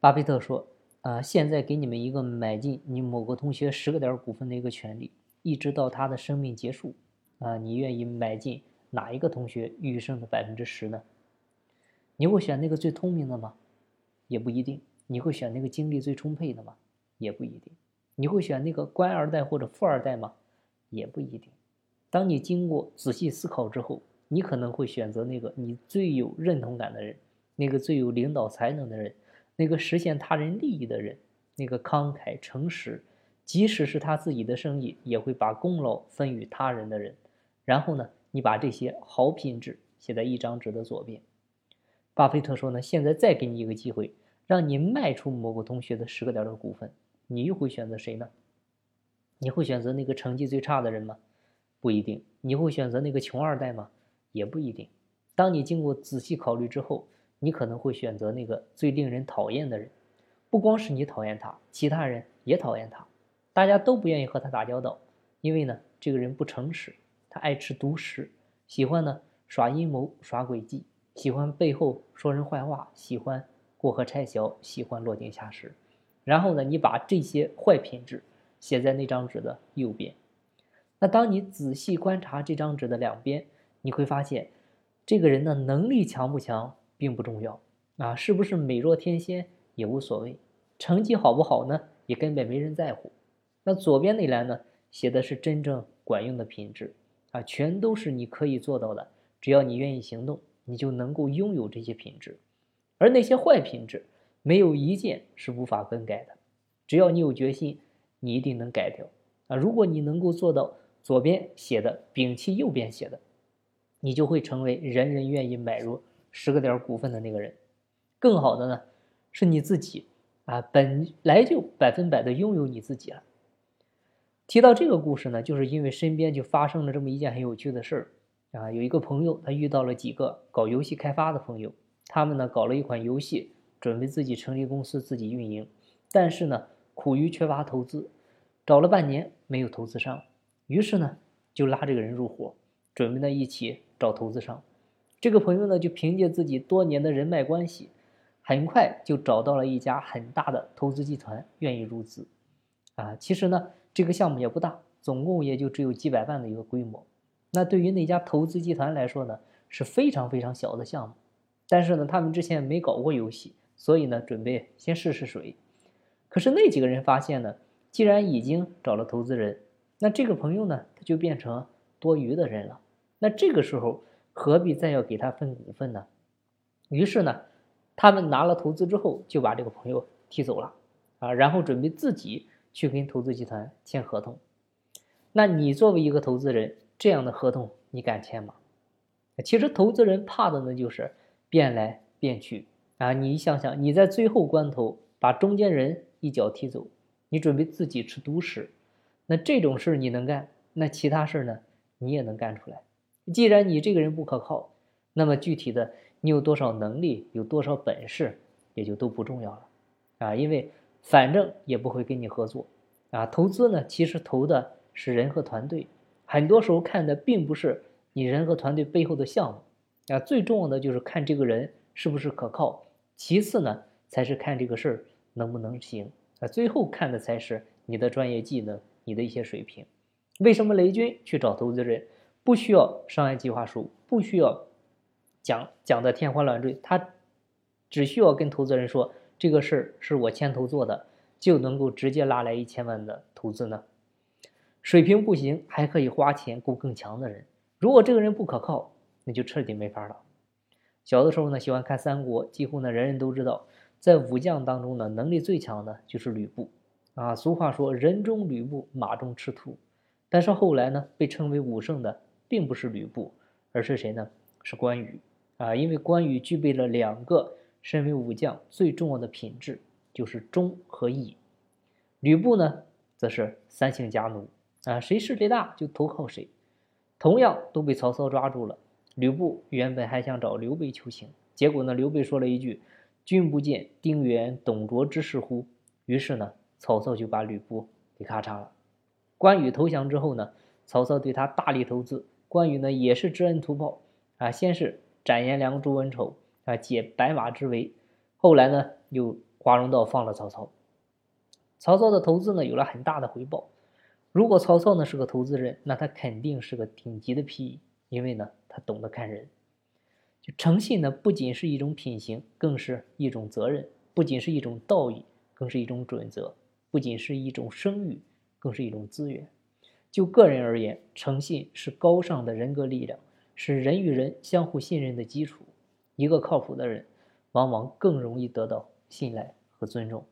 巴菲特说：“啊，现在给你们一个买进你某个同学十个点股份的一个权利，一直到他的生命结束。啊，你愿意买进哪一个同学余生的百分之十呢？你会选那个最聪明的吗？也不一定。你会选那个精力最充沛的吗？也不一定。你会选那个官二代或者富二代吗？也不一定。当你经过仔细思考之后，你可能会选择那个你最有认同感的人，那个最有领导才能的人，那个实现他人利益的人，那个慷慨诚实，即使是他自己的生意也会把功劳分与他人的人。然后呢，你把这些好品质写在一张纸的左边。巴菲特说呢，现在再给你一个机会，让你卖出某个同学的十个点的股份。你又会选择谁呢？你会选择那个成绩最差的人吗？不一定。你会选择那个穷二代吗？也不一定。当你经过仔细考虑之后，你可能会选择那个最令人讨厌的人。不光是你讨厌他，其他人也讨厌他，大家都不愿意和他打交道，因为呢，这个人不诚实，他爱吃独食，喜欢呢耍阴谋、耍诡计，喜欢背后说人坏话，喜欢过河拆桥，喜欢落井下石。然后呢，你把这些坏品质写在那张纸的右边。那当你仔细观察这张纸的两边，你会发现，这个人的能力强不强并不重要啊，是不是美若天仙也无所谓，成绩好不好呢，也根本没人在乎。那左边那栏呢，写的是真正管用的品质啊，全都是你可以做到的，只要你愿意行动，你就能够拥有这些品质。而那些坏品质。没有一件是无法更改的，只要你有决心，你一定能改掉啊！如果你能够做到左边写的摒弃右边写的，你就会成为人人愿意买入十个点股份的那个人。更好的呢，是你自己啊，本来就百分百的拥有你自己了。提到这个故事呢，就是因为身边就发生了这么一件很有趣的事儿啊，有一个朋友他遇到了几个搞游戏开发的朋友，他们呢搞了一款游戏。准备自己成立公司，自己运营，但是呢，苦于缺乏投资，找了半年没有投资商，于是呢，就拉这个人入伙，准备呢一起找投资商。这个朋友呢，就凭借自己多年的人脉关系，很快就找到了一家很大的投资集团愿意入资。啊，其实呢，这个项目也不大，总共也就只有几百万的一个规模。那对于那家投资集团来说呢，是非常非常小的项目。但是呢，他们之前没搞过游戏。所以呢，准备先试试水。可是那几个人发现呢，既然已经找了投资人，那这个朋友呢，他就变成多余的人了。那这个时候何必再要给他分股份呢？于是呢，他们拿了投资之后，就把这个朋友踢走了啊，然后准备自己去跟投资集团签合同。那你作为一个投资人，这样的合同你敢签吗？其实投资人怕的呢，就是变来变去。啊，你想想，你在最后关头把中间人一脚踢走，你准备自己吃独食，那这种事你能干，那其他事呢，你也能干出来。既然你这个人不可靠，那么具体的你有多少能力，有多少本事，也就都不重要了。啊，因为反正也不会跟你合作。啊，投资呢，其实投的是人和团队，很多时候看的并不是你人和团队背后的项目，啊，最重要的就是看这个人是不是可靠。其次呢，才是看这个事儿能不能行啊。最后看的才是你的专业技能，你的一些水平。为什么雷军去找投资人，不需要商业计划书，不需要讲讲的天花乱坠，他只需要跟投资人说这个事儿是我牵头做的，就能够直接拉来一千万的投资呢？水平不行，还可以花钱雇更强的人。如果这个人不可靠，那就彻底没法了。小的时候呢，喜欢看三国，几乎呢人人都知道，在武将当中呢，能力最强的就是吕布，啊，俗话说人中吕布，马中赤兔。但是后来呢，被称为武圣的并不是吕布，而是谁呢？是关羽，啊，因为关羽具备了两个身为武将最重要的品质，就是忠和义。吕布呢，则是三姓家奴，啊，谁势力大就投靠谁，同样都被曹操抓住了。吕布原本还想找刘备求情，结果呢，刘备说了一句：“君不见丁原、董卓之事乎？”于是呢，曹操就把吕布给咔嚓了。关羽投降之后呢，曹操对他大力投资，关羽呢也是知恩图报啊，先是斩颜良、诛文丑啊，解白马之围，后来呢又华容道放了曹操。曹操的投资呢有了很大的回报。如果曹操呢是个投资人，那他肯定是个顶级的 PE，因为呢他懂得看人。就诚信呢不仅是一种品行，更是一种责任；不仅是一种道义，更是一种准则；不仅是一种声誉，更是一种资源。就个人而言，诚信是高尚的人格力量，是人与人相互信任的基础。一个靠谱的人，往往更容易得到信赖和尊重。